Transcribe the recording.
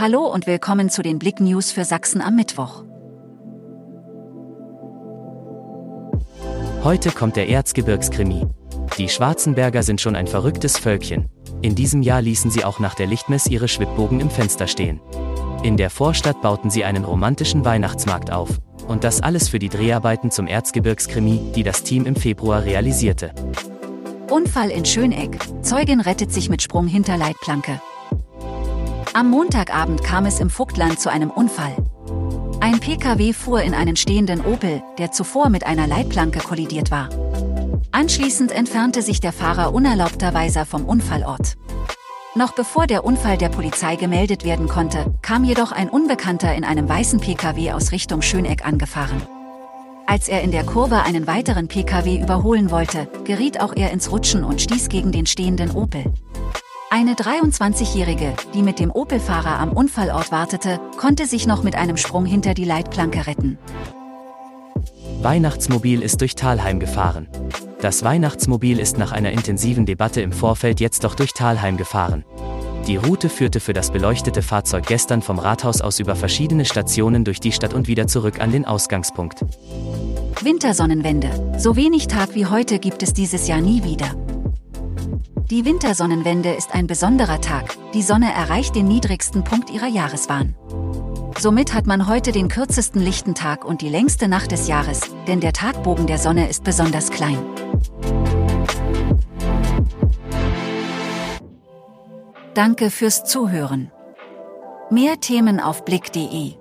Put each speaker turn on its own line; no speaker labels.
Hallo und willkommen zu den Blick News für Sachsen am Mittwoch.
Heute kommt der Erzgebirgskrimi. Die Schwarzenberger sind schon ein verrücktes Völkchen. In diesem Jahr ließen sie auch nach der Lichtmess ihre Schwibbogen im Fenster stehen. In der Vorstadt bauten sie einen romantischen Weihnachtsmarkt auf. Und das alles für die Dreharbeiten zum Erzgebirgskrimi, die das Team im Februar realisierte.
Unfall in Schöneck. Zeugin rettet sich mit Sprung hinter Leitplanke. Am Montagabend kam es im Vogtland zu einem Unfall. Ein Pkw fuhr in einen stehenden Opel, der zuvor mit einer Leitplanke kollidiert war. Anschließend entfernte sich der Fahrer unerlaubterweise vom Unfallort. Noch bevor der Unfall der Polizei gemeldet werden konnte, kam jedoch ein Unbekannter in einem weißen Pkw aus Richtung Schöneck angefahren. Als er in der Kurve einen weiteren Pkw überholen wollte, geriet auch er ins Rutschen und stieß gegen den stehenden Opel. Eine 23-Jährige, die mit dem Opel-Fahrer am Unfallort wartete, konnte sich noch mit einem Sprung hinter die Leitplanke retten.
Weihnachtsmobil ist durch Talheim gefahren. Das Weihnachtsmobil ist nach einer intensiven Debatte im Vorfeld jetzt doch durch Talheim gefahren. Die Route führte für das beleuchtete Fahrzeug gestern vom Rathaus aus über verschiedene Stationen durch die Stadt und wieder zurück an den Ausgangspunkt.
Wintersonnenwende. So wenig Tag wie heute gibt es dieses Jahr nie wieder. Die Wintersonnenwende ist ein besonderer Tag. Die Sonne erreicht den niedrigsten Punkt ihrer Jahresbahn. Somit hat man heute den kürzesten lichten Tag und die längste Nacht des Jahres, denn der Tagbogen der Sonne ist besonders klein. Danke fürs Zuhören. Mehr Themen auf blick.de